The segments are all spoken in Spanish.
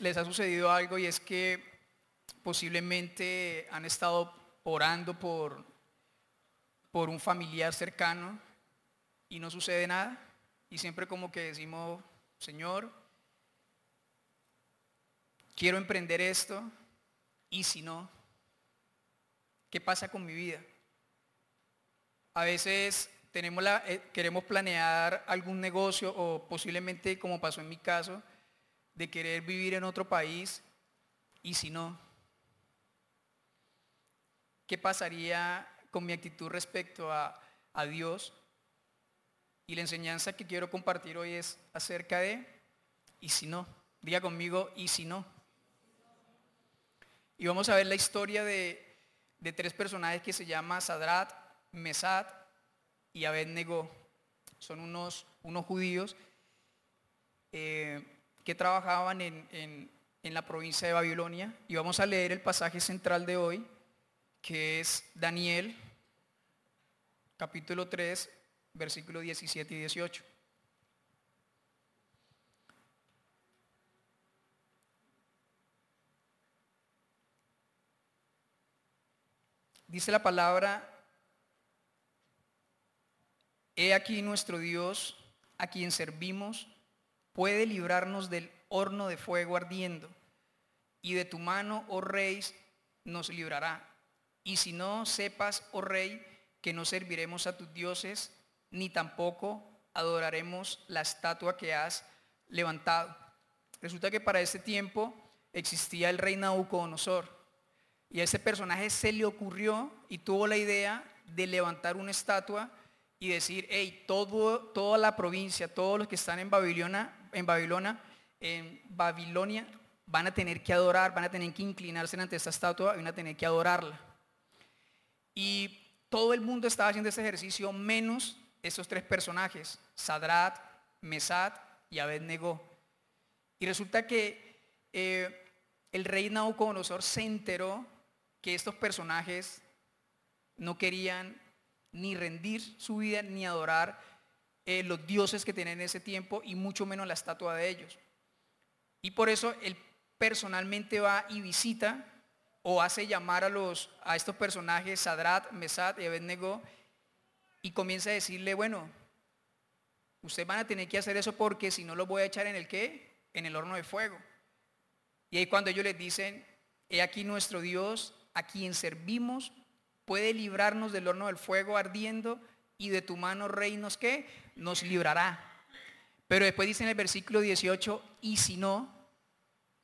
les ha sucedido algo y es que posiblemente han estado orando por, por un familiar cercano y no sucede nada. Y siempre como que decimos, Señor, quiero emprender esto y si no, ¿qué pasa con mi vida? A veces tenemos la, eh, queremos planear algún negocio o posiblemente como pasó en mi caso, de querer vivir en otro país y si no, ¿qué pasaría con mi actitud respecto a, a Dios? Y la enseñanza que quiero compartir hoy es acerca de y si no. Diga conmigo y si no. Y vamos a ver la historia de, de tres personajes que se llaman Sadrat, Mesad y Abednego. Son unos, unos judíos. Eh, que trabajaban en, la provincia de Babilonia. Y vamos a leer el pasaje central de hoy, que es Daniel, capítulo 3, versículos 17 y 18. Dice la palabra, he aquí nuestro Dios, a quien servimos puede librarnos del horno de fuego ardiendo, y de tu mano, oh rey, nos librará. Y si no sepas, oh rey, que no serviremos a tus dioses, ni tampoco adoraremos la estatua que has levantado. Resulta que para ese tiempo existía el rey Nabucodonosor. Y a ese personaje se le ocurrió y tuvo la idea de levantar una estatua y decir, hey, toda la provincia, todos los que están en Babilonia, en Babilonia, en Babilonia, van a tener que adorar, van a tener que inclinarse ante esta estatua y van a tener que adorarla. Y todo el mundo estaba haciendo ese ejercicio menos esos tres personajes, Sadrat, Mesad y Abednego. Y resulta que eh, el rey Nabucodonosor se enteró que estos personajes no querían ni rendir su vida ni adorar eh, los dioses que tienen en ese tiempo y mucho menos la estatua de ellos. Y por eso él personalmente va y visita o hace llamar a, los, a estos personajes, Sadrat, Mesad y Abednego, y comienza a decirle, bueno, ustedes van a tener que hacer eso porque si no los voy a echar en el qué? En el horno de fuego. Y ahí cuando ellos les dicen, he aquí nuestro Dios, a quien servimos, puede librarnos del horno del fuego ardiendo y de tu mano, reinos que nos librará. Pero después dice en el versículo 18, y si no,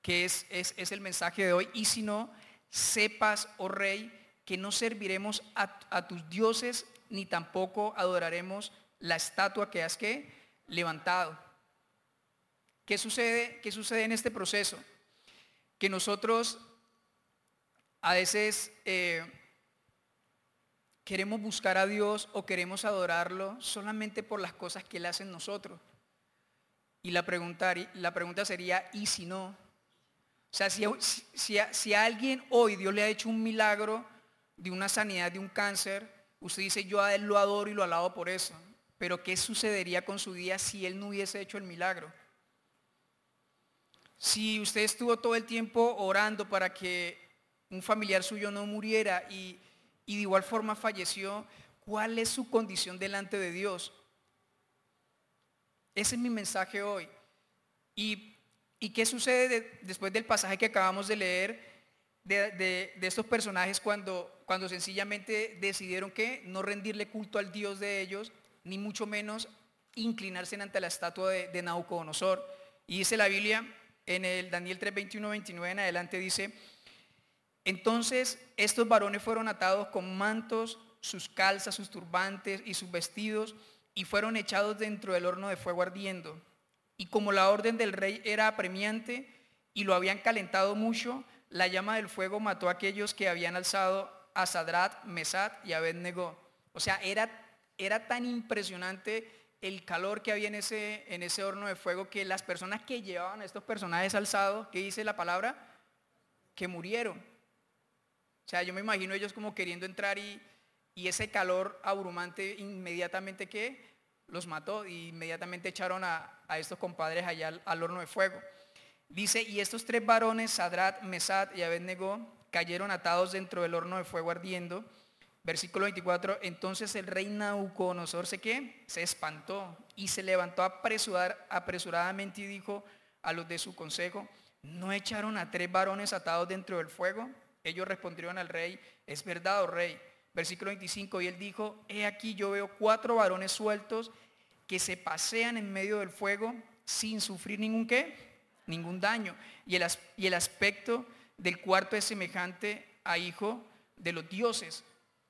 que es, es, es el mensaje de hoy, y si no, sepas, oh rey, que no serviremos a, tus dioses, ni tampoco adoraremos la estatua que has que levantado. ¿Qué sucede, ¿Qué sucede en este proceso? Que nosotros a veces eh, queremos buscar a Dios o queremos adorarlo solamente por las cosas que Él hace en nosotros. Y la pregunta, la pregunta sería, ¿y si no? O sea, si, si, si, a alguien hoy Dios le ha hecho un milagro de una sanidad de un cáncer, usted dice, yo a Él lo adoro y lo alabo por eso. Pero ¿qué sucedería con su vida si Él no hubiese hecho el milagro? Si usted estuvo todo el tiempo orando para que un familiar suyo no muriera y y de igual forma falleció, ¿cuál es su condición delante de Dios? Ese es mi mensaje hoy. ¿Y, qué sucede después del pasaje que acabamos de leer de, estos personajes cuando, cuando sencillamente decidieron que no rendirle culto al Dios de ellos, ni mucho menos inclinarse ante la estatua de, de Nabucodonosor? Y dice la Biblia en el Daniel 3, 21, 29 en adelante, dice, entonces estos varones fueron atados con mantos, sus calzas, sus turbantes y sus vestidos, y fueron echados dentro del horno de fuego ardiendo. Y como la orden del rey era apremiante y lo habían calentado mucho, la llama del fuego mató a aquellos que habían alzado a Sadrat, Mesat y Abednego. O sea, era, era tan impresionante el calor que había en ese, en ese horno de fuego que las personas que llevaban a estos personajes alzados, ¿qué dice la palabra? Que murieron. O sea, yo me imagino ellos como queriendo entrar y, ese calor abrumante inmediatamente que los mató y inmediatamente echaron a, estos compadres allá al, horno de fuego. Dice, y estos tres varones, Sadrat, Mesad y Abednego, cayeron atados dentro del horno de fuego ardiendo. Versículo 24, entonces el rey Nauconosor se qué? Se espantó y se levantó apresuradamente y dijo a los de su consejo, ¿no echaron a tres varones atados dentro del fuego? Ellos respondieron al rey, es verdad, oh rey. Versículo 25, y él dijo, he aquí yo veo cuatro varones sueltos que se pasean en medio del fuego sin sufrir ningún qué, ningún daño. Y el, y el aspecto del cuarto es semejante a hijo de los dioses.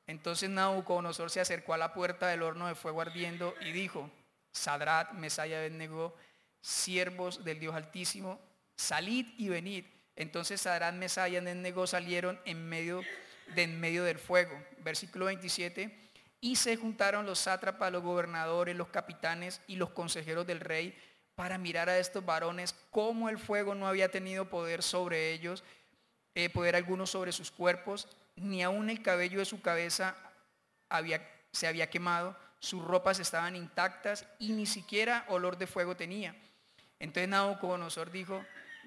Entonces Nabucodonosor se acercó a la puerta del horno de fuego ardiendo y dijo, Sadrat, Mesaya Abednego, siervos del Dios Altísimo, salid y venid. Entonces Sadrat, Mesaya y Abednego salieron en medio, de en medio del fuego. Versículo 27. Y se juntaron los sátrapas, los gobernadores, los capitanes y los consejeros del rey para mirar a estos varones cómo el fuego no había tenido poder sobre ellos, eh, poder alguno sobre sus cuerpos, ni aún el cabello de su cabeza había, se había quemado, sus ropas estaban intactas y ni siquiera olor de fuego tenía. Entonces Nabucodonosor dijo,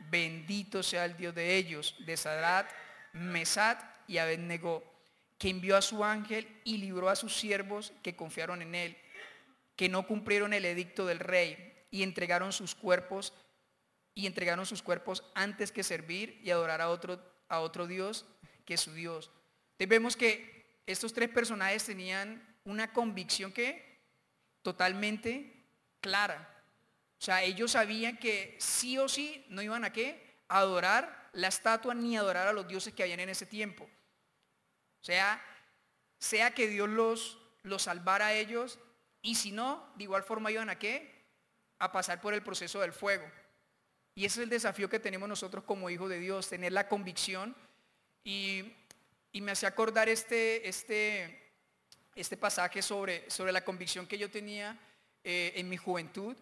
bendito sea el Dios de ellos, de Sadrat, Mesat y Abednego, que envió a su ángel y libró a sus siervos que confiaron en él, que no cumplieron el edicto del rey y entregaron sus cuerpos y entregaron sus cuerpos antes que servir y adorar a otro, a otro Dios que su Dios. Entonces vemos que estos tres personajes tenían una convicción que totalmente clara. O sea, ellos sabían que sí o sí no iban a qué? Adorar la estatua ni adorar a los dioses que habían en ese tiempo. O sea, sea que Dios los, los salvara a ellos y si no, de igual forma iban a qué? A pasar por el proceso del fuego. Y ese es el desafío que tenemos nosotros como hijos de Dios, tener la convicción y y me hace acordar este, este, este pasaje sobre, sobre la convicción que yo tenía eh, en mi juventud,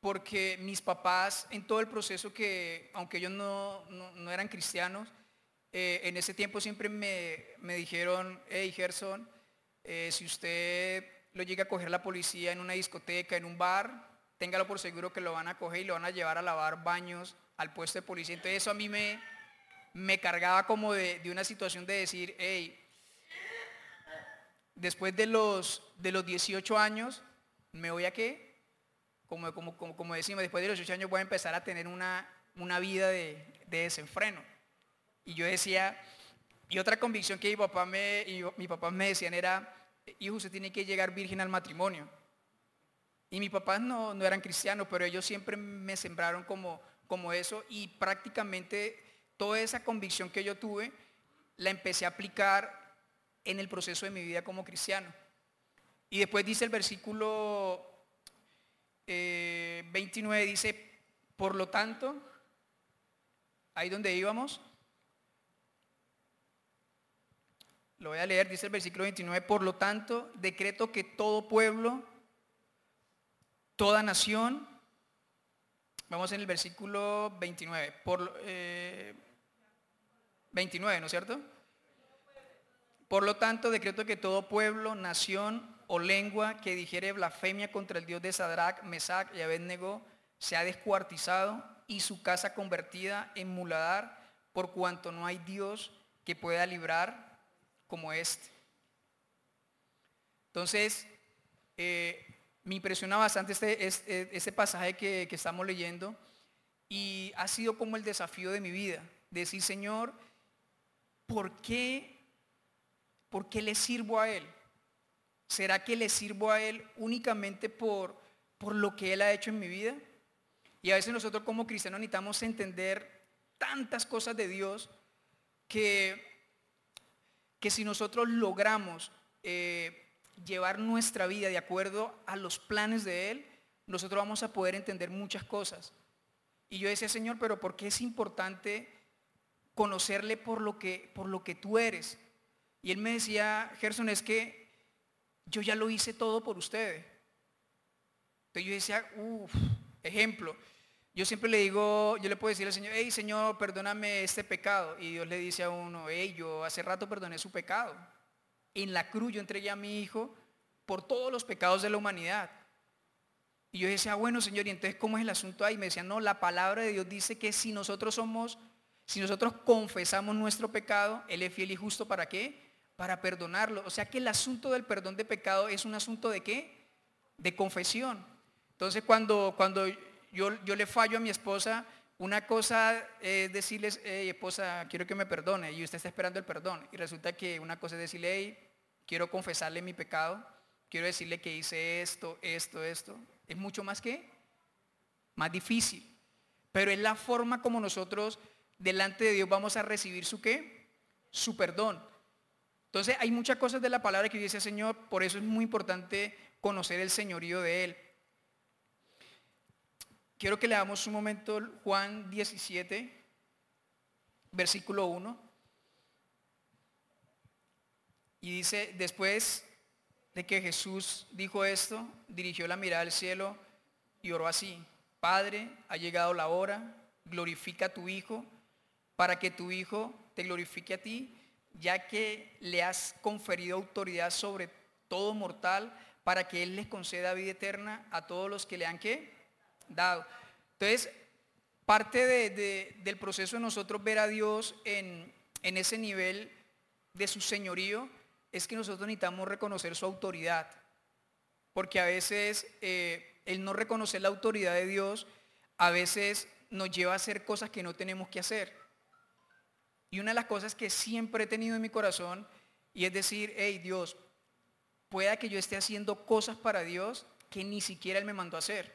porque mis papás en todo el proceso que, aunque ellos no, no, eran cristianos, eh, en ese tiempo siempre me, me dijeron, hey Gerson, eh, si usted lo llega a coger la policía en una discoteca, en un bar, téngalo por seguro que lo van a coger y lo van a llevar a lavar baños al puesto de policía. Entonces eso a mí me, me cargaba como de, una situación de decir, hey, después de los, de los 18 años, ¿me voy a qué? Como, como, como, decimos, después de los 18 años voy a empezar a tener una, una vida de, desenfreno. Y yo decía, y otra convicción que mi papá me, y mi papá me decían era, hijo, usted tiene que llegar virgen al matrimonio. Y mis papás no, no eran cristianos, pero ellos siempre me sembraron como, como eso y prácticamente toda esa convicción que yo tuve, la empecé a aplicar en el proceso de mi vida como cristiano. Y después dice el versículo 29, eh, dice, por lo tanto, ahí donde íbamos, lo voy a leer, dice el versículo 29, por lo tanto, decreto que todo pueblo, toda nación, vamos en el versículo 29, por, eh, 29, ¿no es cierto? Por lo tanto, decreto que todo pueblo, nación o lengua que dijere blasfemia contra el Dios de Sadrach, Mesach y Abednego sea descuartizado y su casa convertida en muladar, por cuanto no hay Dios que pueda librar como este. Entonces, eh, me impresiona bastante este, este, este pasaje que, que estamos leyendo y ha sido como el desafío de mi vida. Decir, Señor, ¿por qué, ¿por qué le sirvo a Él? ¿Será que le sirvo a Él únicamente por, por lo que Él ha hecho en mi vida? Y a veces nosotros como cristianos necesitamos entender tantas cosas de Dios que, que si nosotros logramos eh, llevar nuestra vida de acuerdo a los planes de Él, nosotros vamos a poder entender muchas cosas. Y yo decía, Señor, pero ¿por qué es importante conocerle por lo que, por lo que tú eres. Y él me decía, Gerson, es que yo ya lo hice todo por ustedes. Entonces yo decía, uff, ejemplo. Yo siempre le digo, yo le puedo decir al Señor, hey Señor, perdóname este pecado. Y Dios le dice a uno, hey, yo hace rato perdoné su pecado. En la cruz yo entregué a mi hijo por todos los pecados de la humanidad. Y yo decía, bueno, Señor, ¿y entonces cómo es el asunto ahí? Me decía, no, la palabra de Dios dice que si nosotros somos, si nosotros confesamos nuestro pecado, Él es fiel y justo para qué? Para perdonarlo. O sea que el asunto del perdón de pecado es un asunto de qué? De confesión. Entonces cuando, cuando yo, yo le fallo a mi esposa, una cosa es decirles, hey, esposa, quiero que me perdone, y usted está esperando el perdón. Y resulta que una cosa es decirle, hey, quiero confesarle mi pecado, quiero decirle que hice esto, esto, esto. Es mucho más que, más difícil. Pero es la forma como nosotros delante de Dios vamos a recibir su qué, su perdón. Entonces hay muchas cosas de la palabra que dice Señor, por eso es muy importante conocer el señorío de Él. Quiero que leamos un momento Juan 17, versículo 1. Y dice, después de que Jesús dijo esto, dirigió la mirada al cielo y oró así, Padre, ha llegado la hora, glorifica a tu Hijo, para que tu Hijo te glorifique a ti, ya que le has conferido autoridad sobre todo mortal, para que Él les conceda vida eterna a todos los que le han que dado. Entonces, parte del proceso de nosotros ver a Dios en, en ese nivel de su señorío es que nosotros necesitamos reconocer su autoridad. Porque a veces eh, el no reconocer la autoridad de Dios, a veces nos lleva a hacer cosas que no tenemos que hacer. Y una de las cosas que siempre he tenido en mi corazón, y es decir, hey Dios, pueda que yo esté haciendo cosas para Dios que ni siquiera Él me mandó a hacer.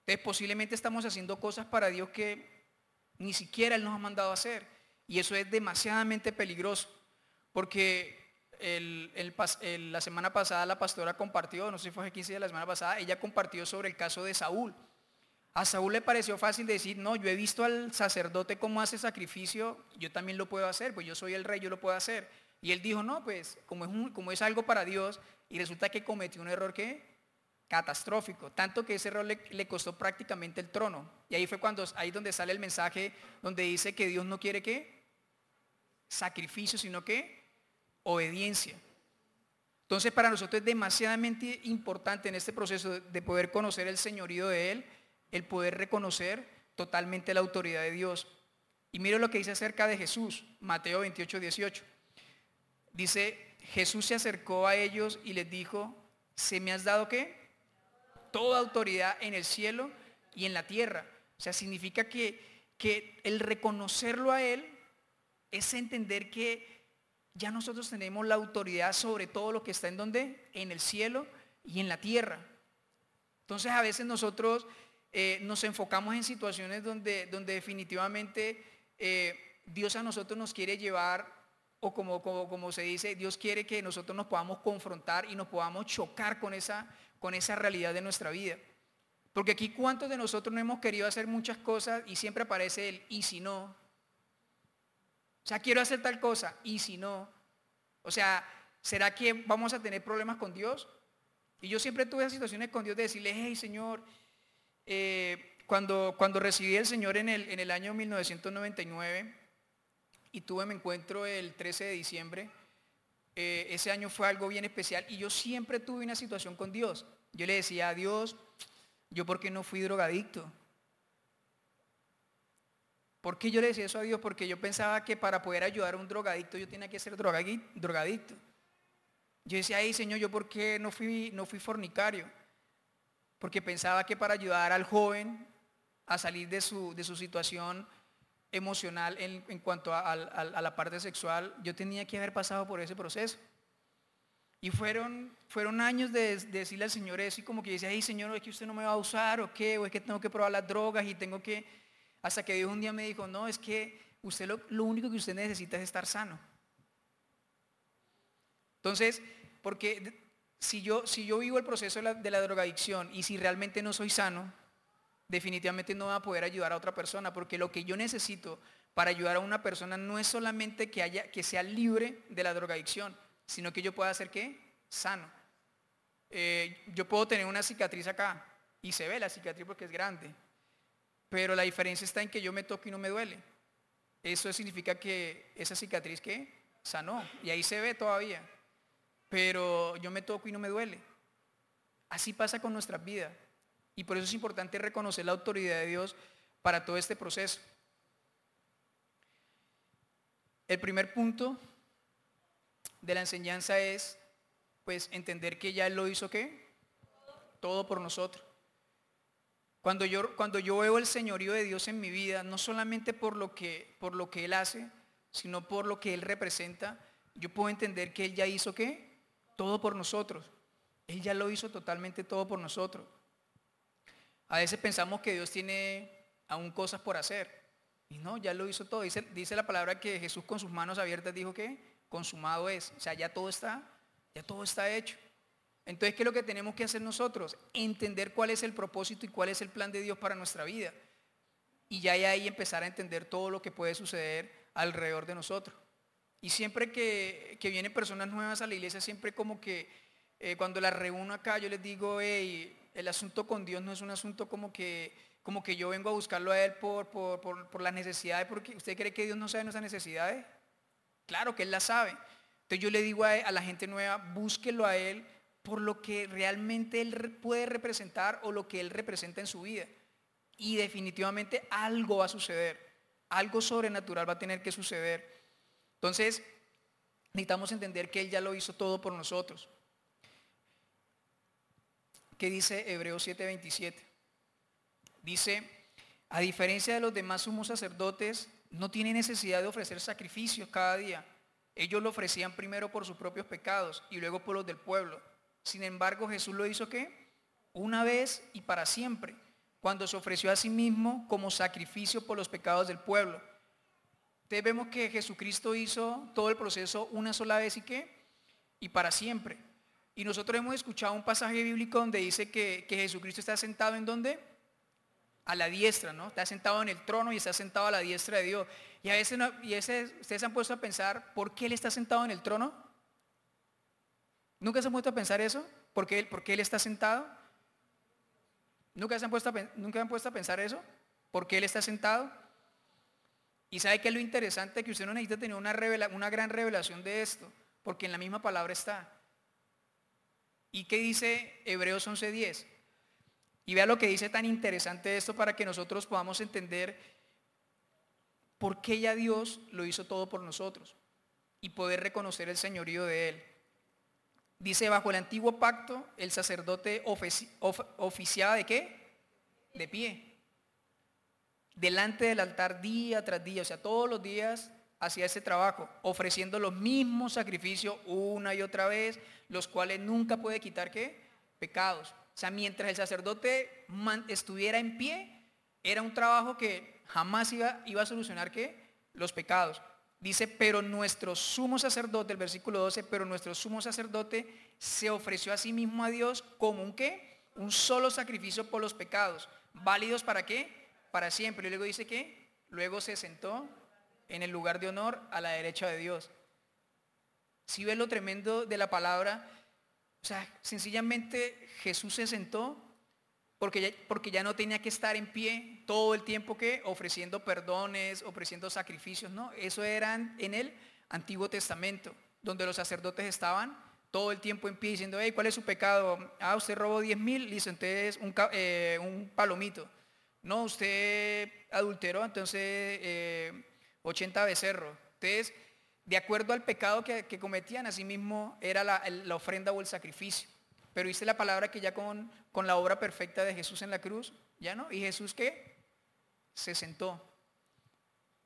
Entonces posiblemente estamos haciendo cosas para Dios que ni siquiera Él nos ha mandado a hacer. Y eso es demasiadamente peligroso. Porque la semana pasada la pastora compartió, no sé si fue hace 15 días la semana pasada, ella compartió sobre el caso de Saúl. A Saúl le pareció fácil decir, no, yo he visto al sacerdote cómo hace sacrificio, yo también lo puedo hacer, pues yo soy el rey, yo lo puedo hacer. Y él dijo, no, pues como es, como es algo para Dios, y resulta que cometió un error que catastrófico, tanto que ese error le, le, costó prácticamente el trono. Y ahí fue cuando, ahí donde sale el mensaje donde dice que Dios no quiere que sacrificio, sino que obediencia. Entonces para nosotros es demasiadamente importante en este proceso de poder conocer el señorío de Él, el poder reconocer totalmente la autoridad de Dios. Y mire lo que dice acerca de Jesús, Mateo 28, 18. Dice, Jesús se acercó a ellos y les dijo, ¿se me has dado qué? Toda autoridad en el cielo y en la tierra. O sea, significa que, que el reconocerlo a Él es entender que ya nosotros tenemos la autoridad sobre todo lo que está en donde? En el cielo y en la tierra. Entonces a veces nosotros eh, nos enfocamos en situaciones donde, donde definitivamente eh, Dios a nosotros nos quiere llevar, o como, como, como, se dice, Dios quiere que nosotros nos podamos confrontar y nos podamos chocar con esa, con esa realidad de nuestra vida. Porque aquí cuántos de nosotros no hemos querido hacer muchas cosas y siempre aparece el y si no, o sea, quiero hacer tal cosa y si no, o sea, ¿será que vamos a tener problemas con Dios? Y yo siempre tuve situaciones con Dios de decirle, hey Señor, eh, cuando, cuando recibí al Señor en el, en el año 1999 y tuve mi encuentro el 13 de diciembre, eh, ese año fue algo bien especial y yo siempre tuve una situación con Dios. Yo le decía a Dios, yo porque no fui drogadicto, ¿Por qué yo le decía eso a Dios? Porque yo pensaba que para poder ayudar a un drogadicto yo tenía que ser drogadicto. Yo decía, ay Señor, ¿yo por qué no fui, no fui fornicario? Porque pensaba que para ayudar al joven a salir de su, de su situación emocional en, cuanto a, la parte sexual, yo tenía que haber pasado por ese proceso. Y fueron, fueron años de, decirle al Señor eso y como que decía, ay Señor, es que usted no me va a usar o qué, o es que tengo que probar las drogas y tengo que hasta que Dios un día me dijo, no, es que usted lo, único que usted necesita es estar sano. Entonces, porque si yo, si yo vivo el proceso de la, de la, drogadicción y si realmente no soy sano, definitivamente no va a poder ayudar a otra persona, porque lo que yo necesito para ayudar a una persona no es solamente que, haya, que sea libre de la drogadicción, sino que yo pueda ser qué? Sano. Eh, yo puedo tener una cicatriz acá y se ve la cicatriz porque es grande, pero la diferencia está en que yo me toco y no me duele. Eso significa que esa cicatriz que sanó y ahí se ve todavía. Pero yo me toco y no me duele. Así pasa con nuestras vidas. Y por eso es importante reconocer la autoridad de Dios para todo este proceso. El primer punto de la enseñanza es pues entender que ya Él lo hizo qué? Todo por nosotros. Cuando yo, cuando yo veo el señorío de Dios en mi vida, no solamente por lo, que, por lo que Él hace, sino por lo que Él representa, yo puedo entender que Él ya hizo qué? Todo por nosotros. Él ya lo hizo totalmente todo por nosotros. A veces pensamos que Dios tiene aún cosas por hacer. Y no, ya lo hizo todo. Dice, la palabra que Jesús con sus manos abiertas dijo que consumado es. O sea, ya todo está, ya todo está hecho. Entonces, ¿qué es lo que tenemos que hacer nosotros? Entender cuál es el propósito y cuál es el plan de Dios para nuestra vida. Y ya ahí empezar a entender todo lo que puede suceder alrededor de nosotros. Y siempre que, vienen personas nuevas a la iglesia, siempre como que eh, cuando las reúno acá, yo les digo, hey, el asunto con Dios no es un asunto como que, como que yo vengo a buscarlo a Él por, por, por las necesidades, porque usted cree que Dios no sabe nuestras necesidades. Claro que Él las sabe. Entonces yo le digo a, a la gente nueva, búsquelo a Él por lo que realmente Él puede representar o lo que Él representa en su vida. Y definitivamente algo va a suceder, algo sobrenatural va a tener que suceder. Entonces, necesitamos entender que Él ya lo hizo todo por nosotros. ¿Qué dice Hebreos 7:27? Dice, a diferencia de los demás sumos sacerdotes, no tiene necesidad de ofrecer sacrificios cada día. Ellos lo ofrecían primero por sus propios pecados y luego por los del pueblo sin embargo, Jesús lo hizo qué? Una vez y para siempre, cuando se ofreció a sí mismo como sacrificio por los pecados del pueblo. Entonces vemos que Jesucristo hizo todo el proceso una sola vez y qué? Y para siempre. Y nosotros hemos escuchado un pasaje bíblico donde dice que, Jesucristo está sentado en dónde? A la diestra, ¿no? Está sentado en el trono y está sentado a la diestra de Dios. Y a veces, y a veces ustedes han puesto a pensar, ¿por qué Él está sentado en el trono? ¿Nunca se han puesto a pensar eso? ¿Por qué, él está sentado? ¿Nunca se han puesto a, ¿Nunca han puesto a pensar eso? ¿Por qué él está sentado? Y sabe que es lo interesante que usted no necesita tener una, gran revelación de esto, porque en la misma palabra está. ¿Y qué dice Hebreos 11:10? Y vea lo que dice tan interesante esto para que nosotros podamos entender por qué ya Dios lo hizo todo por nosotros y poder reconocer el señorío de Él. Dice, bajo el antiguo pacto, el sacerdote oficiaba de qué? De pie. Delante del altar día tras día, o sea, todos los días hacía ese trabajo, ofreciendo los mismos sacrificios una y otra vez, los cuales nunca puede quitar qué? Pecados. O sea, mientras el sacerdote estuviera en pie, era un trabajo que jamás iba, iba a solucionar qué? Los pecados. Dice, pero nuestro sumo sacerdote, el versículo 12, pero nuestro sumo sacerdote se ofreció a sí mismo a Dios como un qué? Un solo sacrificio por los pecados. ¿Válidos para qué? Para siempre. Y luego dice que luego se sentó en el lugar de honor a la derecha de Dios. Si ves lo tremendo de la palabra, o sea, sencillamente Jesús se sentó porque ya, porque ya no tenía que estar en pie todo el tiempo que ofreciendo perdones, ofreciendo sacrificios, ¿no? Eso eran en el Antiguo Testamento, donde los sacerdotes estaban todo el tiempo en pie diciendo, hey, ¿cuál es su pecado? Ah, usted robó 10 mil, listo, entonces un, eh, un, palomito. No, usted adulteró, entonces 80 eh, becerros. Entonces, de acuerdo al pecado que, cometían, así mismo era la, la ofrenda o el sacrificio. Pero dice la palabra que ya con, con la obra perfecta de Jesús en la cruz, ya no. ¿Y Jesús qué? Se sentó.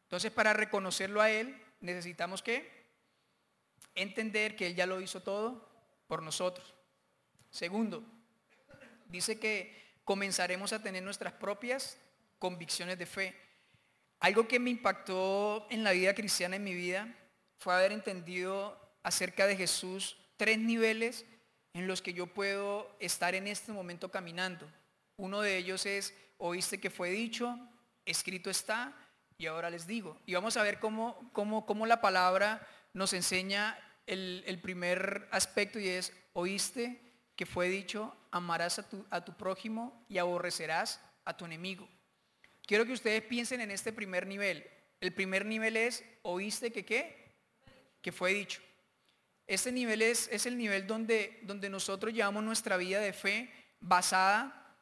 Entonces para reconocerlo a Él necesitamos que entender que Él ya lo hizo todo por nosotros. Segundo, dice que comenzaremos a tener nuestras propias convicciones de fe. Algo que me impactó en la vida cristiana en mi vida fue haber entendido acerca de Jesús tres niveles en los que yo puedo estar en este momento caminando. Uno de ellos es, oíste que fue dicho, escrito está, y ahora les digo. Y vamos a ver cómo, cómo, cómo la palabra nos enseña el, el, primer aspecto y es, oíste que fue dicho, amarás a tu, a tu prójimo y aborrecerás a tu enemigo. Quiero que ustedes piensen en este primer nivel. El primer nivel es, oíste que qué? Que fue dicho. Este nivel es, es el nivel donde, donde nosotros llevamos nuestra vida de fe basada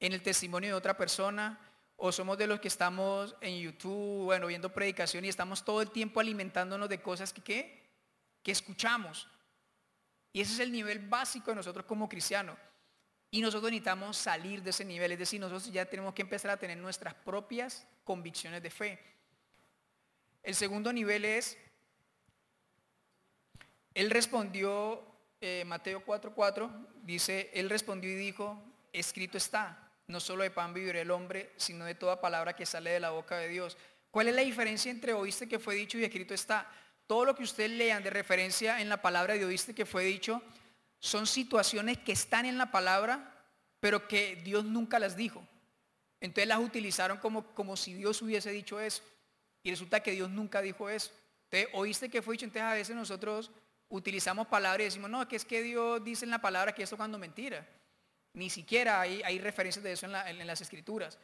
en el testimonio de otra persona, o somos de los que estamos en YouTube, bueno, viendo predicación y estamos todo el tiempo alimentándonos de cosas que, ¿qué? que escuchamos. Y ese es el nivel básico de nosotros como cristianos. Y nosotros necesitamos salir de ese nivel, es decir, nosotros ya tenemos que empezar a tener nuestras propias convicciones de fe. El segundo nivel es, él respondió, eh, Mateo 4:4, dice, él respondió y dijo, escrito está, no solo de pan vivirá el hombre, sino de toda palabra que sale de la boca de Dios. ¿Cuál es la diferencia entre oíste que fue dicho y escrito está? Todo lo que ustedes lean de referencia en la palabra de oíste que fue dicho, son situaciones que están en la palabra, pero que Dios nunca las dijo. Entonces las utilizaron como, como si Dios hubiese dicho eso. Y resulta que Dios nunca dicho eso. Entonces, oíste que fue dicho, entonces a veces nosotros utilizamos palabras y decimos, no, que es que Dios dice en la palabra que esto cuando mentira. Ni siquiera hay, hay referencias de eso en, en las escrituras.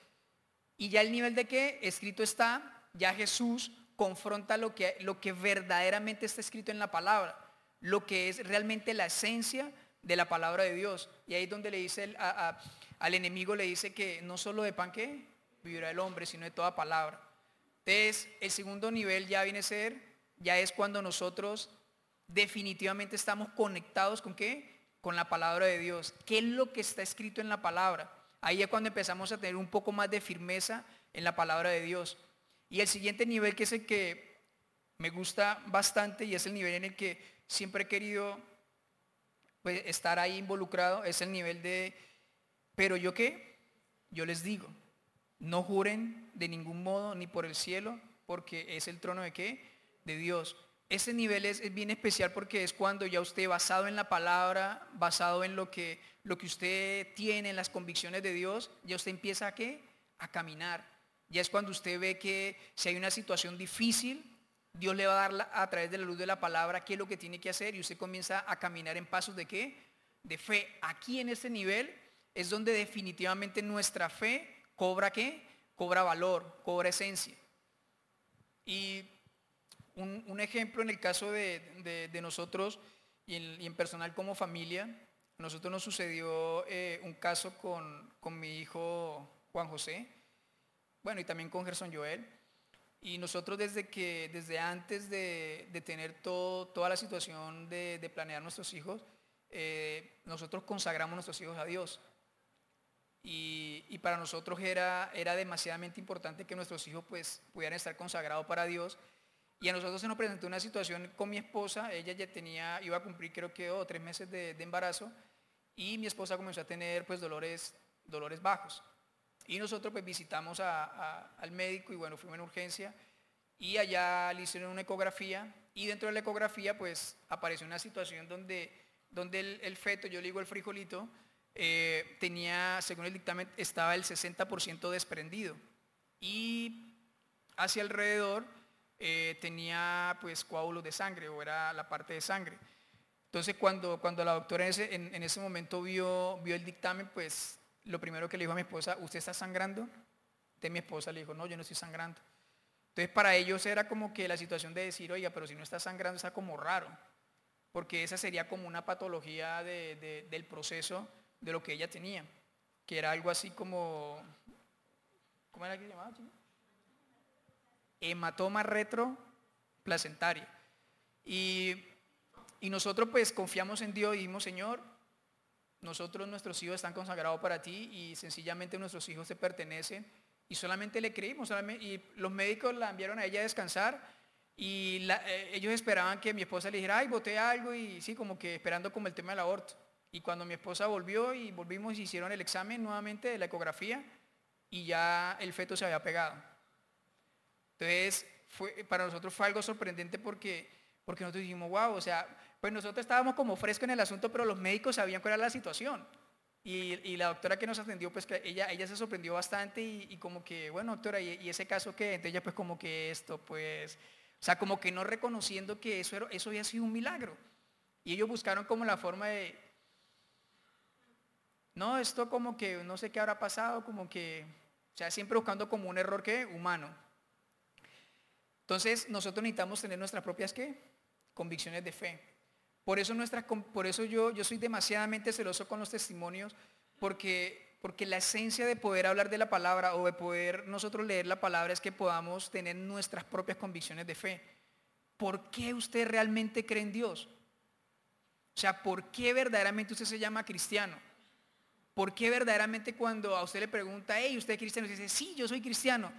Y ya el nivel de que escrito está, ya Jesús confronta lo que, lo que verdaderamente está escrito en la palabra lo que es realmente la esencia de la palabra de Dios. Y ahí es donde le dice al enemigo, le dice que no solo de pan que vivirá el hombre, sino de toda palabra. Entonces, el segundo nivel ya viene a ser, ya es cuando nosotros definitivamente estamos conectados con qué? Con la palabra de Dios. ¿Qué es lo que está escrito en la palabra? Ahí es cuando empezamos a tener un poco más de firmeza en la palabra de Dios. Y el siguiente nivel que es el que me gusta bastante y es el nivel en el que siempre he querido pues, estar ahí involucrado, es el nivel de, pero yo qué, yo les digo, no juren de ningún modo ni por el cielo, porque es el trono de qué, de Dios. Ese nivel es, bien especial porque es cuando ya usted basado en la palabra, basado en lo que, lo que usted tiene, en las convicciones de Dios, ya usted empieza a qué, a caminar. Ya es cuando usted ve que si hay una situación difícil, Dios le va a dar a través de la luz de la palabra qué es lo que tiene que hacer y usted comienza a caminar en pasos de qué? De fe. Aquí en este nivel es donde definitivamente nuestra fe cobra qué? Cobra valor, cobra esencia. Y un, ejemplo en el caso de, nosotros y en, personal como familia, nosotros nos sucedió eh, un caso con, con mi hijo Juan José, bueno, y también con Gerson Joel y nosotros desde que, desde antes de, tener todo, toda la situación de, planear nuestros hijos, eh, nosotros consagramos nuestros hijos a Dios. Y, para nosotros era, era demasiadamente importante que nuestros hijos pues, pudieran estar consagrados para Dios. Y a nosotros se nos presentó una situación con mi esposa, ella ya tenía, iba a cumplir creo que dos tres meses de, embarazo, y mi esposa comenzó a tener pues dolores, dolores bajos. Y nosotros pues visitamos al médico y bueno, fuimos en urgencia. Y allá le hicieron una ecografía. Y dentro de la ecografía pues apareció una situación donde, donde el, feto, yo le digo el frijolito, eh, tenía, según el dictamen, estaba el 60% desprendido. Y hacia alrededor eh, tenía pues coágulos de sangre o era la parte de sangre. Entonces cuando, cuando la doctora en ese, en ese momento vio, vio el dictamen, pues lo primero que le dijo a mi esposa, ¿usted está sangrando? Entonces mi esposa le dijo, no, yo no estoy sangrando. Entonces para ellos era como que la situación de decir, oiga, pero si no está sangrando está como raro, porque esa sería como una patología del proceso de lo que ella tenía, que era algo así como, ¿cómo era que se llamaba? Hematoma retroplacentaria. Y, y nosotros pues confiamos en Dios y dijimos, Señor, nosotros, nuestros hijos están consagrados para ti y sencillamente nuestros hijos te pertenecen y solamente le creímos. y los médicos la enviaron a ella a descansar y eh, ellos esperaban que mi esposa le dijera, ay, boté algo y sí, como que esperando como el tema del aborto. Y cuando mi esposa volvió y volvimos, hicieron el examen nuevamente de la ecografía y ya el feto se había pegado. Entonces, fue, para nosotros fue algo sorprendente porque, porque nosotros dijimos, wow, o sea, pues nosotros estábamos como frescos en el asunto, pero los médicos sabían cuál era la situación. Y, la doctora que nos atendió, pues que ella, ella se sorprendió bastante y, como que, bueno, doctora, ¿y, ese caso qué? Entonces ella pues como que esto, pues, o sea, como que no reconociendo que eso, era, eso había sido un milagro. Y ellos buscaron como la forma de, no, esto como que no sé qué habrá pasado, como que, o sea, siempre buscando como un error que humano. Entonces nosotros necesitamos tener nuestras propias qué? Convicciones de fe. Por eso, por eso yo, yo soy demasiadamente celoso con los testimonios, porque porque la esencia de poder hablar de la palabra o de poder nosotros leer la palabra es que podamos tener nuestras propias convicciones de fe. ¿Por qué usted realmente cree en Dios? O sea, ¿por qué verdaderamente usted se llama cristiano? ¿Por qué verdaderamente cuando a usted le pregunta, hey, ¿usted es cristiano? Dice, sí, yo soy cristiano.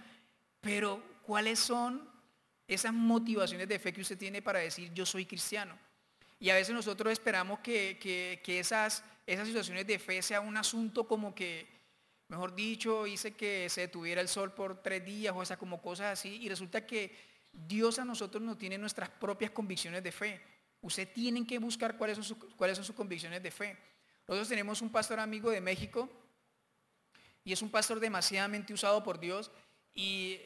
Pero, ¿cuáles son esas motivaciones de fe que usted tiene para decir, yo soy cristiano? Y a veces nosotros esperamos que, esas, esas situaciones de fe sea un asunto como que, mejor dicho, hice que se detuviera el sol por tres días o esas como cosas así. Y resulta que Dios a nosotros no tiene nuestras propias convicciones de fe. Usted tiene que buscar cuáles son, sus, cuáles son sus convicciones de fe. Nosotros tenemos un pastor amigo de México y es un pastor demasiadamente usado por Dios y,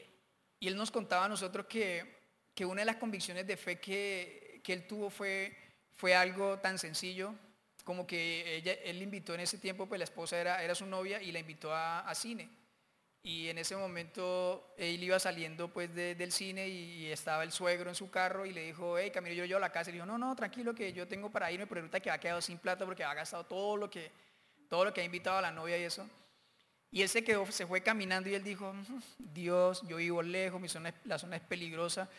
él nos contaba a nosotros que, que, una de las convicciones de fe que, que él tuvo fue fue algo tan sencillo como que ella, él invitó en ese tiempo, pues la esposa era, era su novia y la invitó a, cine. Y en ese momento él iba saliendo pues del cine y, estaba el suegro en su carro y le dijo, hey Camilo, yo llevo a la casa. Y le dijo, no, no, tranquilo que yo tengo para irme, pero ahorita que ha quedado sin plata porque ha gastado todo lo que, todo lo que ha invitado a la novia y eso. Y él se quedó, se fue caminando y él dijo, Dios, yo vivo lejos, mi zona, la zona es peligrosa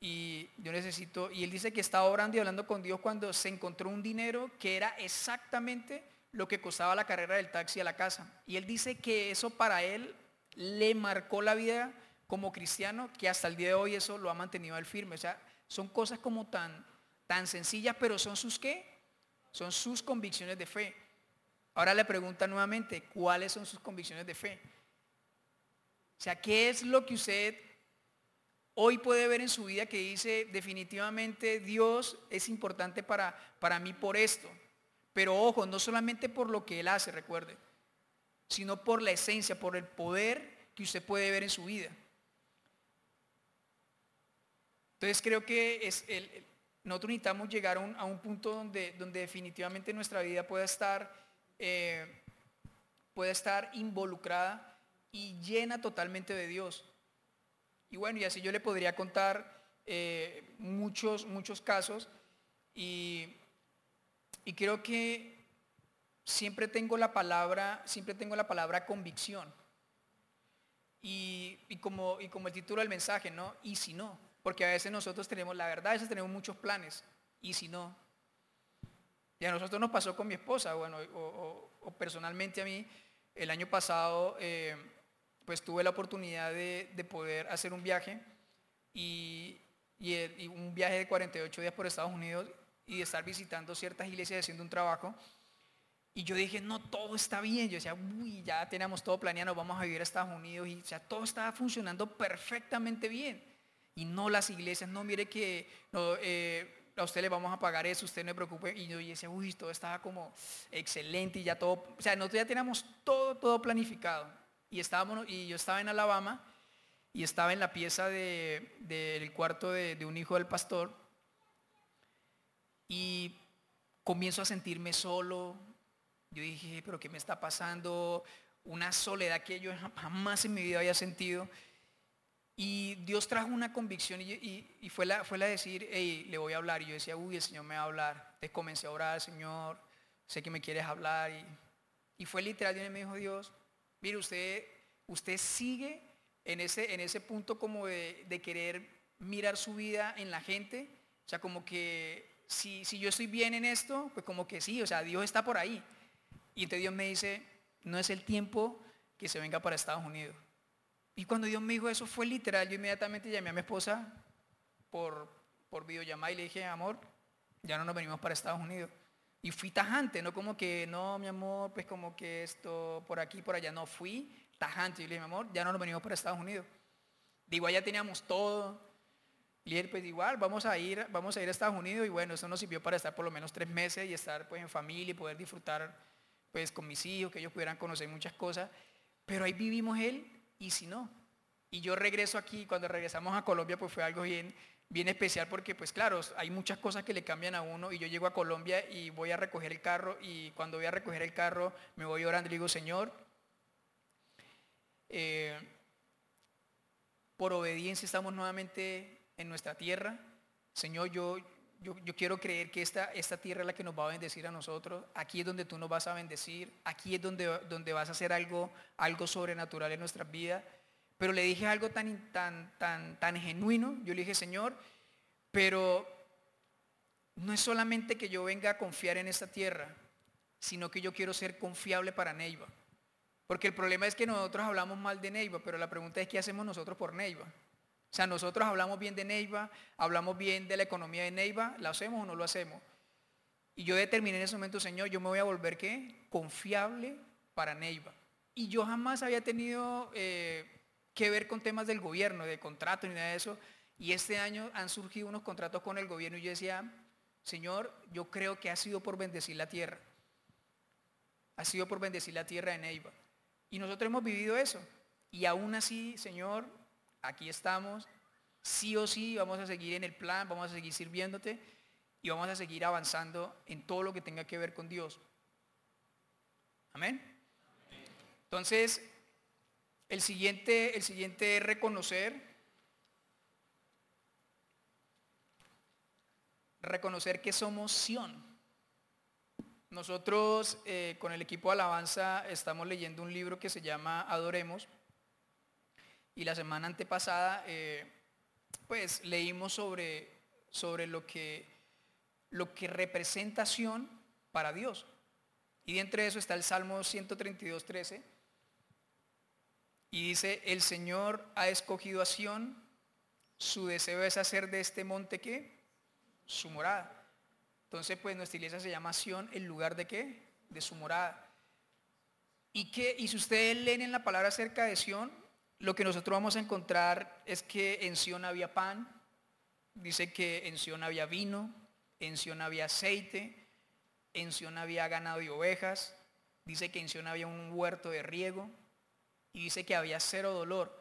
y yo necesito, y él dice que estaba orando y hablando con Dios cuando se encontró un dinero que era exactamente lo que costaba la carrera del taxi a la casa. Y él dice que eso para él le marcó la vida como cristiano, que hasta el día de hoy eso lo ha mantenido él firme. O sea, son cosas como tan, tan sencillas, pero son sus qué? Son sus convicciones de fe. Ahora le pregunta nuevamente, ¿cuáles son sus convicciones de fe? O sea, ¿qué es lo que usted hoy puede ver en su vida que dice, definitivamente Dios es importante para, para mí por esto. Pero ojo, no solamente por lo que Él hace, recuerde, sino por la esencia, por el poder que usted puede ver en su vida. Entonces creo que es el, nosotros necesitamos llegar a un, punto donde, donde, definitivamente nuestra vida pueda estar, eh, pueda estar involucrada y llena totalmente de Dios. Y bueno, y así yo le podría contar eh, muchos, muchos casos. Y, creo que siempre tengo la palabra, siempre tengo la palabra convicción. Y, como, y como el título del mensaje, ¿no? Y si no, porque a veces nosotros tenemos, la verdad, a veces tenemos muchos planes, y si no. Y a nosotros nos pasó con mi esposa, bueno, o, personalmente a mí, el año pasado eh, pues tuve la oportunidad de, poder hacer un viaje y, un viaje de 48 días por Estados Unidos y de estar visitando ciertas iglesias haciendo un trabajo. Y yo dije, no, todo está bien. Yo decía, uy, ya tenemos todo planeado, vamos a vivir a Estados Unidos. Y o sea, todo estaba funcionando perfectamente bien. Y no las iglesias, no, mire que eh, a usted le vamos a pagar eso, usted no se preocupe. Y yo decía, uy, todo estaba como excelente y ya todo, o sea, nosotros ya teníamos todo, todo planificado y, estábamos, y yo estaba en Alabama y estaba en la pieza del cuarto de, un hijo del pastor y comienzo a sentirme solo. Yo dije, pero ¿qué me está pasando? Una soledad que yo jamás en mi vida había sentido. Y Dios trajo una convicción y, fue, la, fue la decir, hey, le voy a hablar. Y yo decía, uy, el Señor me va a hablar. Te comencé a orar, Señor, sé que me quieres hablar. Y, y fue literal, y me dijo Dios, Mire, usted, usted sigue en ese, en ese punto como de, querer mirar su vida en la gente. O sea, como que si, si yo estoy bien en esto, pues como que sí, o sea, Dios está por ahí. Y entonces Dios me dice, no es el tiempo que se venga para Estados Unidos. Y cuando Dios me dijo eso fue literal, yo inmediatamente llamé a mi esposa por, por videollamada y le dije, amor, ya no nos venimos para Estados Unidos. Y fui tajante, no como que, no, mi amor, pues como que esto por aquí, por allá. No, fui tajante. Y le dije, mi amor, ya no nos venimos para Estados Unidos. Digo, ya teníamos todo. Y dije, pues igual, vamos a ir, vamos a ir a Estados Unidos. Y bueno, eso nos sirvió para estar por lo menos tres meses y estar pues en familia y poder disfrutar pues con mis hijos, que ellos pudieran conocer muchas cosas. Pero ahí vivimos él y si no. Y yo regreso aquí, cuando regresamos a Colombia, pues fue algo bien, bien especial porque pues claro, hay muchas cosas que le cambian a uno y yo llego a Colombia y voy a recoger el carro y cuando voy a recoger el carro me voy orando y digo, Señor, eh, por obediencia estamos nuevamente en nuestra tierra. Señor, yo, yo, yo, quiero creer que esta, esta tierra es la que nos va a bendecir a nosotros. Aquí es donde tú nos vas a bendecir. Aquí es donde, donde vas a hacer algo, algo sobrenatural en nuestras vidas. Pero le dije algo tan, tan, tan, tan genuino. Yo le dije, Señor, pero no es solamente que yo venga a confiar en esta tierra, sino que yo quiero ser confiable para Neiva. Porque el problema es que nosotros hablamos mal de Neiva, pero la pregunta es qué hacemos nosotros por Neiva. O sea, nosotros hablamos bien de Neiva, hablamos bien de la economía de Neiva, ¿la hacemos o no lo hacemos? Y yo determiné en ese momento, Señor, yo me voy a volver qué? Confiable para Neiva. Y yo jamás había tenido eh, que ver con temas del gobierno, de contrato ni nada de eso. Y este año han surgido unos contratos con el gobierno y yo decía, Señor, yo creo que ha sido por bendecir la tierra. Ha sido por bendecir la tierra de Neiva. Y nosotros hemos vivido eso. Y aún así, Señor, aquí estamos. Sí o sí vamos a seguir en el plan, vamos a seguir sirviéndote y vamos a seguir avanzando en todo lo que tenga que ver con Dios. Amén. Entonces, el siguiente, el siguiente es reconocer, reconocer que somos Sión. Nosotros eh, con el equipo de alabanza estamos leyendo un libro que se llama Adoremos y la semana antepasada eh, pues leímos sobre, sobre lo, que, lo que representación para Dios. Y entre eso está el Salmo 132, 13. Y dice, el Señor ha escogido a Sión, su deseo es hacer de este monte qué? Su morada. Entonces, pues nuestra iglesia se llama Sión, el lugar de qué? De su morada. Y, que, y si ustedes leen en la palabra acerca de Sión, lo que nosotros vamos a encontrar es que en Sion había pan, dice que en Sion había vino, en Sion había aceite, en Sion había ganado y ovejas, dice que en Sion había un huerto de riego y dice que había cero dolor.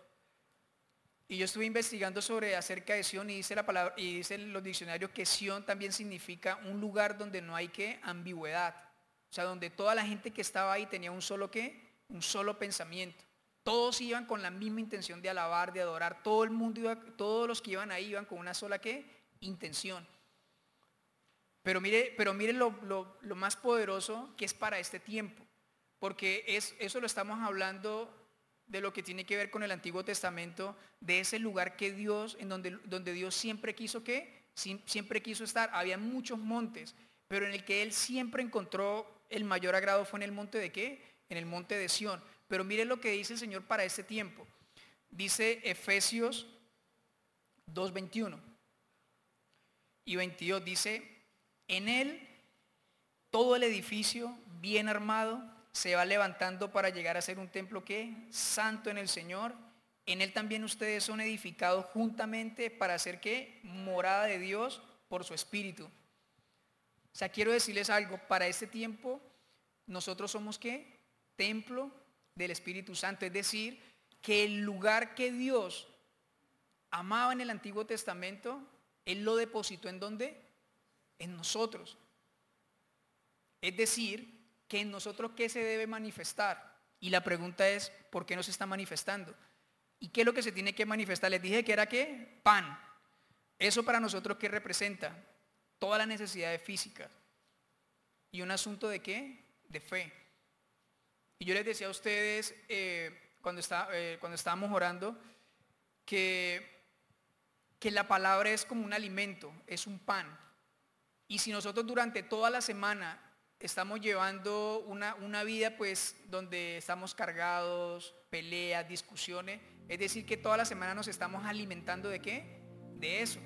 Y yo estuve investigando sobre acerca de Sion y dice la palabra y dice los diccionarios que Sion también significa un lugar donde no hay que ambigüedad, o sea, donde toda la gente que estaba ahí tenía un solo qué, un solo pensamiento. Todos iban con la misma intención de alabar, de adorar. Todo el mundo iba, todos los que iban ahí iban con una sola ¿qué? intención. Pero mire, pero mire lo, más poderoso que es para este tiempo. Porque es, eso lo estamos hablando de lo que tiene que ver con el Antiguo Testamento, de ese lugar que Dios, en donde, donde Dios siempre quiso que, siempre quiso estar. Había muchos montes, pero en el que Él siempre encontró el mayor agrado fue en el monte de qué? En el monte de Sión. Pero mire lo que dice el Señor para este tiempo. Dice Efesios 2.21 y 22. Dice, en él todo el edificio bien armado se va levantando para llegar a ser un templo que santo en el Señor. En él también ustedes son edificados juntamente para hacer que morada de Dios por su espíritu. O sea, quiero decirles algo, para este tiempo nosotros somos qué? Templo del Espíritu Santo. Es decir, que el lugar que Dios amaba en el Antiguo Testamento, Él lo depositó en dónde? En nosotros. Es decir, que en nosotros qué se debe manifestar. Y la pregunta es, ¿por qué no se está manifestando? ¿Y qué es lo que se tiene que manifestar? Les dije que era qué? Pan. Eso para nosotros qué representa? Todas las necesidades físicas. ¿Y un asunto de qué? De fe. Y yo les decía a ustedes eh, cuando, está, eh, cuando estábamos orando que, que la palabra es como un alimento, es un pan. Y si nosotros durante toda la semana estamos llevando una, una, vida pues donde estamos cargados, peleas, discusiones, es decir que toda la semana nos estamos alimentando de qué? De eso.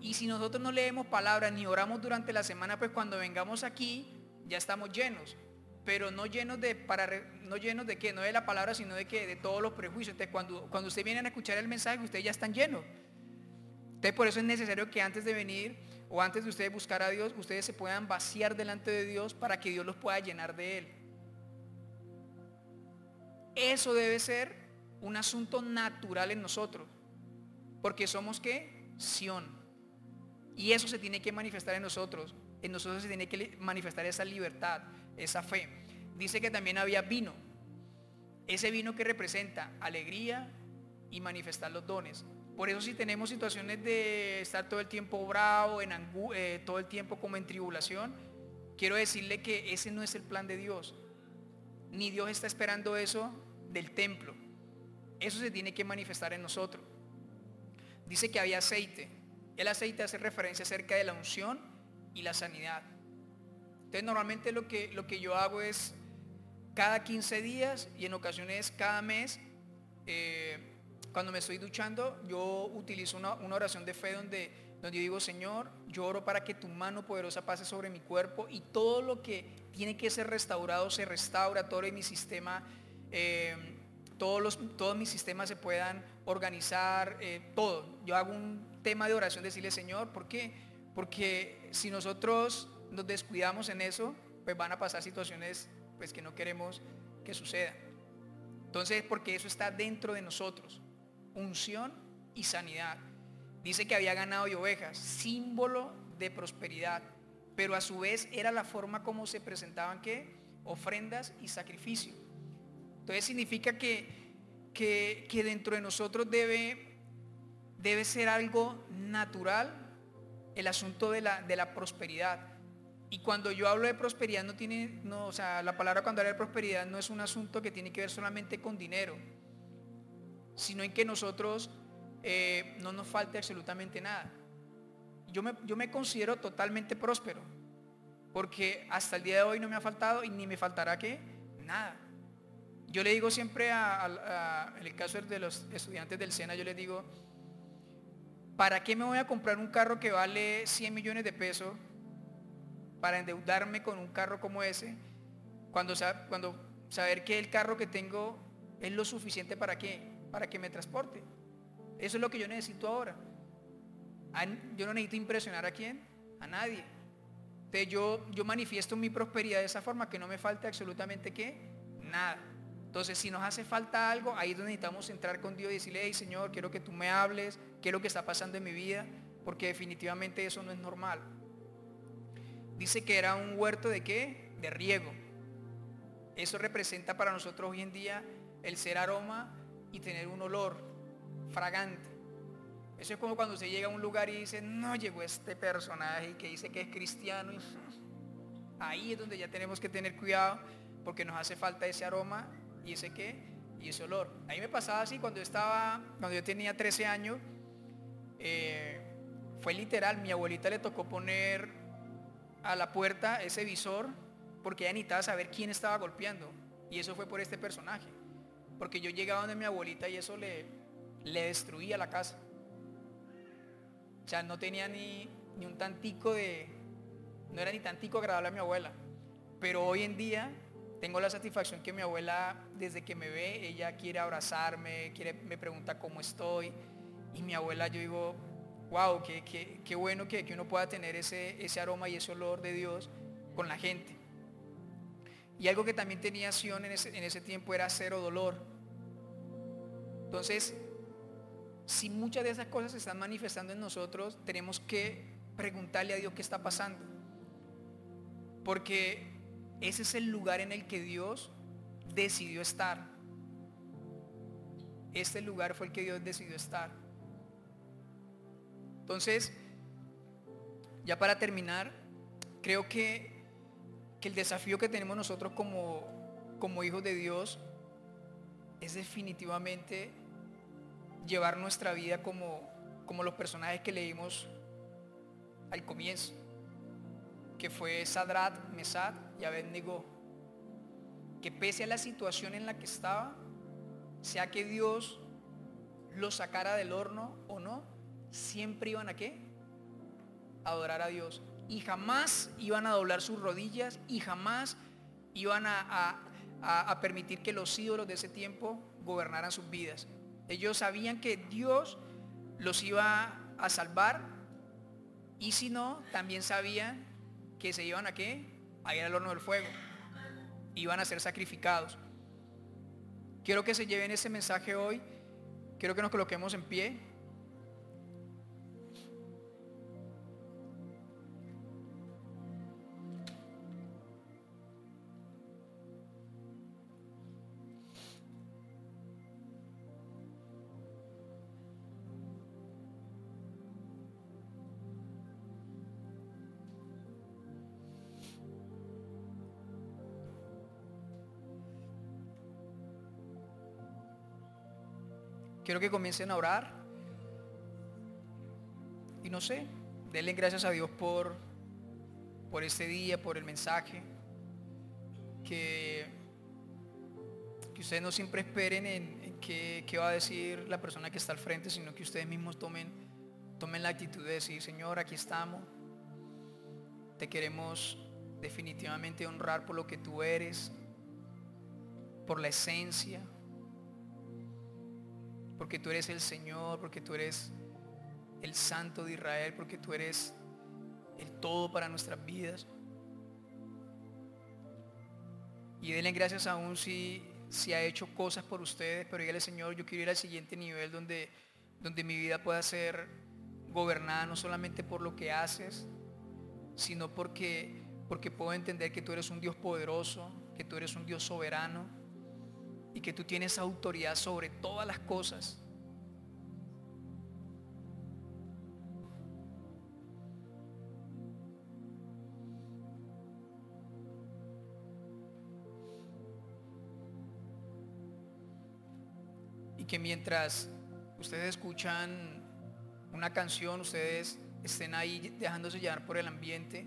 Y si nosotros no leemos palabras ni oramos durante la semana, pues cuando vengamos aquí ya estamos llenos pero no llenos de, para, no llenos de qué, no de la palabra, sino de que de todos los prejuicios. Entonces, cuando, cuando ustedes vienen a escuchar el mensaje, ustedes ya están llenos. Entonces, por eso es necesario que antes de venir o antes de ustedes buscar a Dios, ustedes se puedan vaciar delante de Dios para que Dios los pueda llenar de Él. Eso debe ser un asunto natural en nosotros, porque somos qué? Sión. Y eso se tiene que manifestar en nosotros. En nosotros se tiene que manifestar esa libertad esa fe. Dice que también había vino. Ese vino que representa alegría y manifestar los dones. Por eso si tenemos situaciones de estar todo el tiempo bravo, en eh, todo el tiempo como en tribulación, quiero decirle que ese no es el plan de Dios. Ni Dios está esperando eso del templo. Eso se tiene que manifestar en nosotros. Dice que había aceite. El aceite hace referencia acerca de la unción y la sanidad. Entonces normalmente lo que, lo que yo hago es cada 15 días y en ocasiones cada mes, eh, cuando me estoy duchando, yo utilizo una, oración de fe donde, donde yo digo, Señor, yo oro para que tu mano poderosa pase sobre mi cuerpo y todo lo que tiene que ser restaurado se restaura, todo mi sistema, eh, todos, los, todos mis sistemas se puedan organizar, eh, todo. Yo hago un tema de oración, decirle, Señor, ¿por qué? Porque si nosotros nos descuidamos en eso, pues van a pasar situaciones pues que no queremos que suceda. Entonces, porque eso está dentro de nosotros, unción y sanidad. Dice que había ganado y ovejas, símbolo de prosperidad, pero a su vez era la forma como se presentaban que ofrendas y sacrificio. Entonces significa que, que, dentro de nosotros debe, debe ser algo natural el asunto de la, de la prosperidad. Y cuando yo hablo de prosperidad no tiene, no, o sea, la palabra cuando habla de prosperidad no es un asunto que tiene que ver solamente con dinero, sino en que nosotros eh, no nos falte absolutamente nada. Yo me, yo me considero totalmente próspero, porque hasta el día de hoy no me ha faltado y ni me faltará que nada. Yo le digo siempre, a, en el caso de los estudiantes del SENA, yo les digo, ¿para qué me voy a comprar un carro que vale 100 millones de pesos para endeudarme con un carro como ese, cuando, cuando saber que el carro que tengo es lo suficiente para qué, para que me transporte. Eso es lo que yo necesito ahora. Yo no necesito impresionar a quién, a nadie. Entonces yo, yo manifiesto mi prosperidad de esa forma, que no me falte absolutamente qué, nada. Entonces si nos hace falta algo, ahí es donde necesitamos entrar con Dios y decirle, hey Señor, quiero que tú me hables, qué es lo que está pasando en mi vida, porque definitivamente eso no es normal dice que era un huerto de qué? De riego. Eso representa para nosotros hoy en día el ser aroma y tener un olor fragante. Eso es como cuando se llega a un lugar y dice, no llegó este personaje que dice que es cristiano. Y ahí es donde ya tenemos que tener cuidado porque nos hace falta ese aroma y ese qué y ese olor. A mí me pasaba así cuando estaba, cuando yo tenía 13 años, eh, fue literal, mi abuelita le tocó poner a la puerta ese visor porque ella necesitaba saber quién estaba golpeando. Y eso fue por este personaje. Porque yo llegaba donde mi abuelita y eso le, le destruía la casa. O sea, no tenía ni, ni un tantico de... No era ni tantico agradable a mi abuela. Pero hoy en día tengo la satisfacción que mi abuela, desde que me ve, ella quiere abrazarme, quiere, me pregunta cómo estoy. Y mi abuela, yo digo, wow, qué, bueno que, uno pueda tener ese, ese aroma y ese olor de Dios con la gente. Y algo que también tenía Sion en ese, en ese tiempo era cero dolor. Entonces, si muchas de esas cosas se están manifestando en nosotros, tenemos que preguntarle a Dios qué está pasando. Porque ese es el lugar en el que Dios decidió estar. Este lugar fue el que Dios decidió estar. Entonces, ya para terminar, creo que, el desafío que tenemos nosotros como, como hijos de Dios es definitivamente llevar nuestra vida como, como los personajes que leímos al comienzo, que fue Sadrat, Mesad y Abednego, que pese a la situación en la que estaba, sea que Dios lo sacara del horno o no, siempre iban a qué? Adorar a Dios. Y jamás iban a doblar sus rodillas y jamás iban a, permitir que los ídolos de ese tiempo gobernaran sus vidas. Ellos sabían que Dios los iba a salvar y si no, también sabían que se iban a qué? A ir al horno del fuego. Iban a ser sacrificados. Quiero que se lleven ese mensaje hoy. Quiero que nos coloquemos en pie. Quiero que comiencen a orar. Y no sé, denle gracias a Dios por, por este día, por el mensaje. Que, que ustedes no siempre esperen en, qué, va a decir la persona que está al frente, sino que ustedes mismos tomen, tomen la actitud de decir, Señor, aquí estamos. Te queremos definitivamente honrar por lo que tú eres, por la esencia, porque tú eres el Señor, porque tú eres el Santo de Israel, porque tú eres el todo para nuestras vidas. Y denle gracias aún si, si ha hecho cosas por ustedes, pero dígale Señor, yo quiero ir al siguiente nivel donde, donde mi vida pueda ser gobernada no solamente por lo que haces, sino porque, porque puedo entender que tú eres un Dios poderoso, que tú eres un Dios soberano y que tú tienes autoridad sobre todas las cosas. Y que mientras ustedes escuchan una canción, ustedes estén ahí dejándose llevar por el ambiente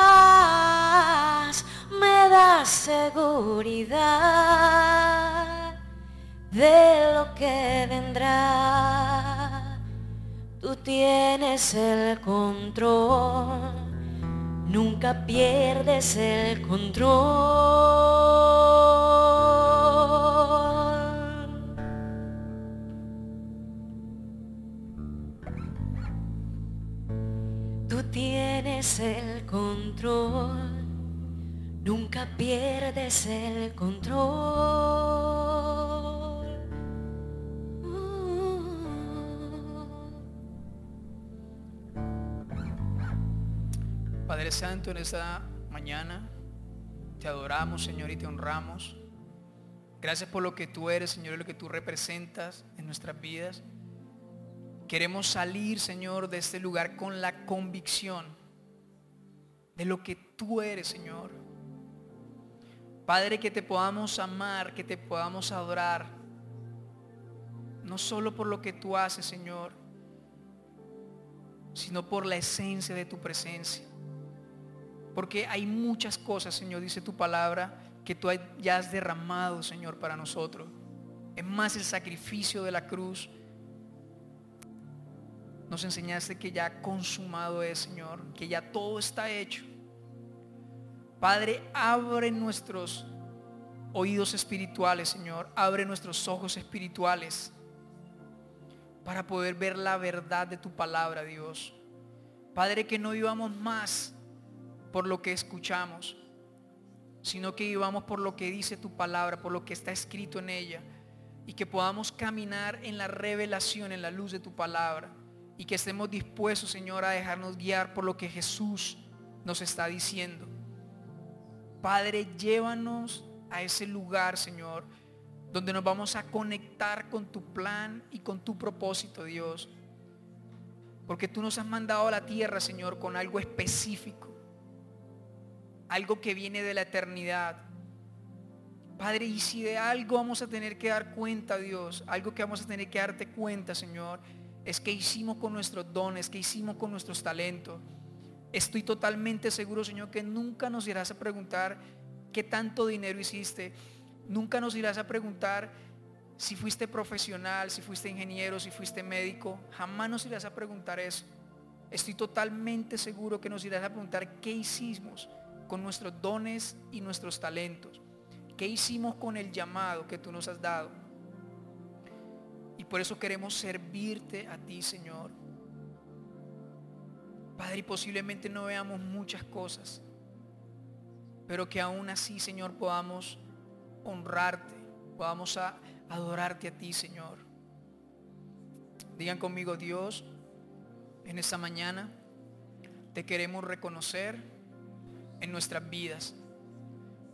seguridad de lo que vendrá. Tú tienes el control, nunca pierdes el control. tienes el control, nunca pierdes el control. Padre Santo, en esta mañana te adoramos, Señor, y te honramos. Gracias por lo que tú eres, Señor, y lo que tú representas en nuestras vidas. Queremos salir, Señor, de este lugar con la convicción de lo que tú eres, Señor. Padre, que te podamos amar, que te podamos adorar, no solo por lo que tú haces, Señor, sino por la esencia de tu presencia. Porque hay muchas cosas, Señor, dice tu palabra, que tú ya has derramado, Señor, para nosotros. Es más el sacrificio de la cruz nos enseñaste que ya consumado es, Señor, que ya todo está hecho. Padre, abre nuestros oídos espirituales, Señor. Abre nuestros ojos espirituales para poder ver la verdad de tu palabra, Dios. Padre, que no vivamos más por lo que escuchamos, sino que vivamos por lo que dice tu palabra, por lo que está escrito en ella, y que podamos caminar en la revelación, en la luz de tu palabra y que estemos dispuestos, Señor, a dejarnos guiar por lo que Jesús nos está diciendo. Padre, llévanos a ese lugar, Señor, donde nos vamos a conectar con tu plan y con tu propósito, Dios. Porque tú nos has mandado a la tierra, Señor, con algo específico. Algo que viene de la eternidad. Padre, y si de algo vamos a tener que dar cuenta, Dios, algo que vamos a tener que darte cuenta, Señor, es que hicimos con nuestros dones, que hicimos con nuestros talentos. Estoy totalmente seguro, Señor, que nunca nos irás a preguntar qué tanto dinero hiciste. Nunca nos irás a preguntar si fuiste profesional, si fuiste ingeniero, si fuiste médico. Jamás nos irás a preguntar eso. Estoy totalmente seguro que nos irás a preguntar qué hicimos con nuestros dones y nuestros talentos. ¿Qué hicimos con el llamado que tú nos has dado? Y por eso queremos servirte a ti, Señor. Padre, y posiblemente no veamos muchas cosas, pero que aún así, Señor, podamos honrarte, podamos adorarte a ti, Señor. Digan conmigo, Dios, en esta mañana te queremos reconocer en nuestras vidas.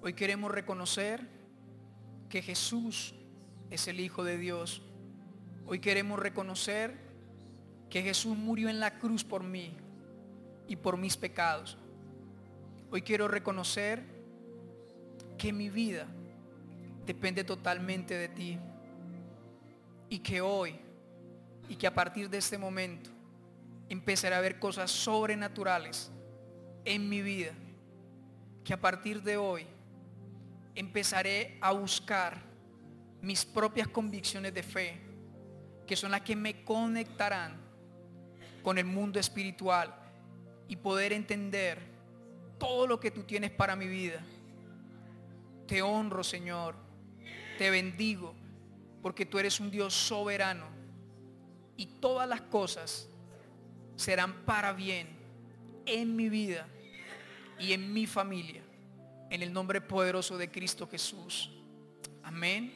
Hoy queremos reconocer que Jesús es el Hijo de Dios. Hoy queremos reconocer que Jesús murió en la cruz por mí y por mis pecados. Hoy quiero reconocer que mi vida depende totalmente de ti y que hoy y que a partir de este momento empezaré a ver cosas sobrenaturales en mi vida. Que a partir de hoy empezaré a buscar mis propias convicciones de fe, que son las que me conectarán con el mundo espiritual y poder entender todo lo que tú tienes para mi vida. Te honro, Señor. Te bendigo porque tú eres un Dios soberano y todas las cosas serán para bien en mi vida y en mi familia. En el nombre poderoso de Cristo Jesús. Amén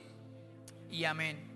y amén.